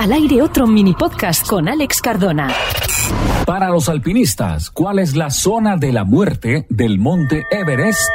Al aire otro mini podcast con Alex Cardona. Para los alpinistas, ¿cuál es la zona de la muerte del monte Everest?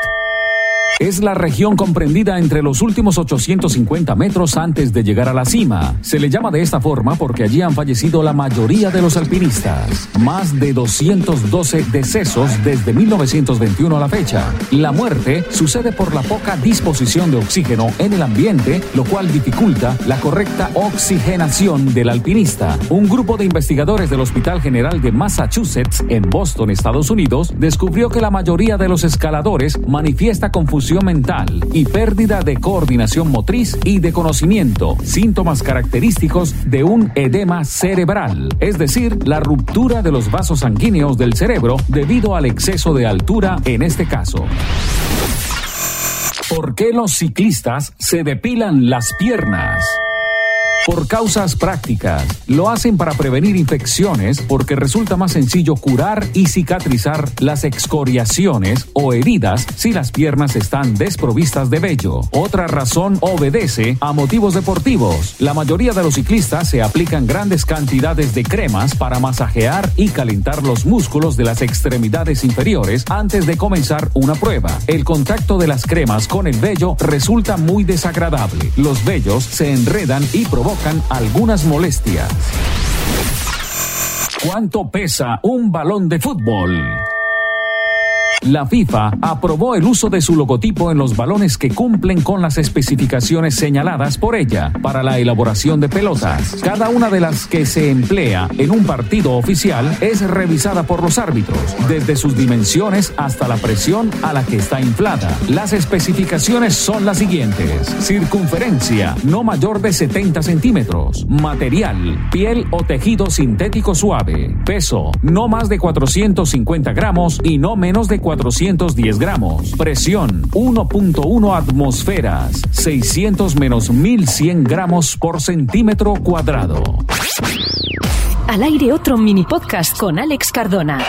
Es la región comprendida entre los últimos 850 metros antes de llegar a la cima. Se le llama de esta forma porque allí han fallecido la mayoría de los alpinistas. Más de 212 decesos desde 1921 a la fecha. La muerte sucede por la poca disposición de oxígeno en el ambiente, lo cual dificulta la correcta oxigenación del alpinista. Un grupo de investigadores del Hospital General de Massachusetts en Boston, Estados Unidos, descubrió que la mayoría de los escaladores manifiesta confusión mental y pérdida de coordinación motriz y de conocimiento, síntomas característicos de un edema cerebral, es decir, la ruptura de los vasos sanguíneos del cerebro debido al exceso de altura en este caso. ¿Por qué los ciclistas se depilan las piernas? Por causas prácticas. Lo hacen para prevenir infecciones porque resulta más sencillo curar y cicatrizar las excoriaciones o heridas si las piernas están desprovistas de vello. Otra razón obedece a motivos deportivos. La mayoría de los ciclistas se aplican grandes cantidades de cremas para masajear y calentar los músculos de las extremidades inferiores antes de comenzar una prueba. El contacto de las cremas con el vello resulta muy desagradable. Los vellos se enredan y provocan algunas molestias. ¿Cuánto pesa un balón de fútbol? La FIFA aprobó el uso de su logotipo en los balones que cumplen con las especificaciones señaladas por ella para la elaboración de pelotas. Cada una de las que se emplea en un partido oficial es revisada por los árbitros, desde sus dimensiones hasta la presión a la que está inflada. Las especificaciones son las siguientes. Circunferencia, no mayor de 70 centímetros. Material, piel o tejido sintético suave. Peso, no más de 450 gramos y no menos de 410 gramos. Presión 1.1 atmosferas, 600 menos 1100 gramos por centímetro cuadrado. Al aire otro mini podcast con Alex Cardona.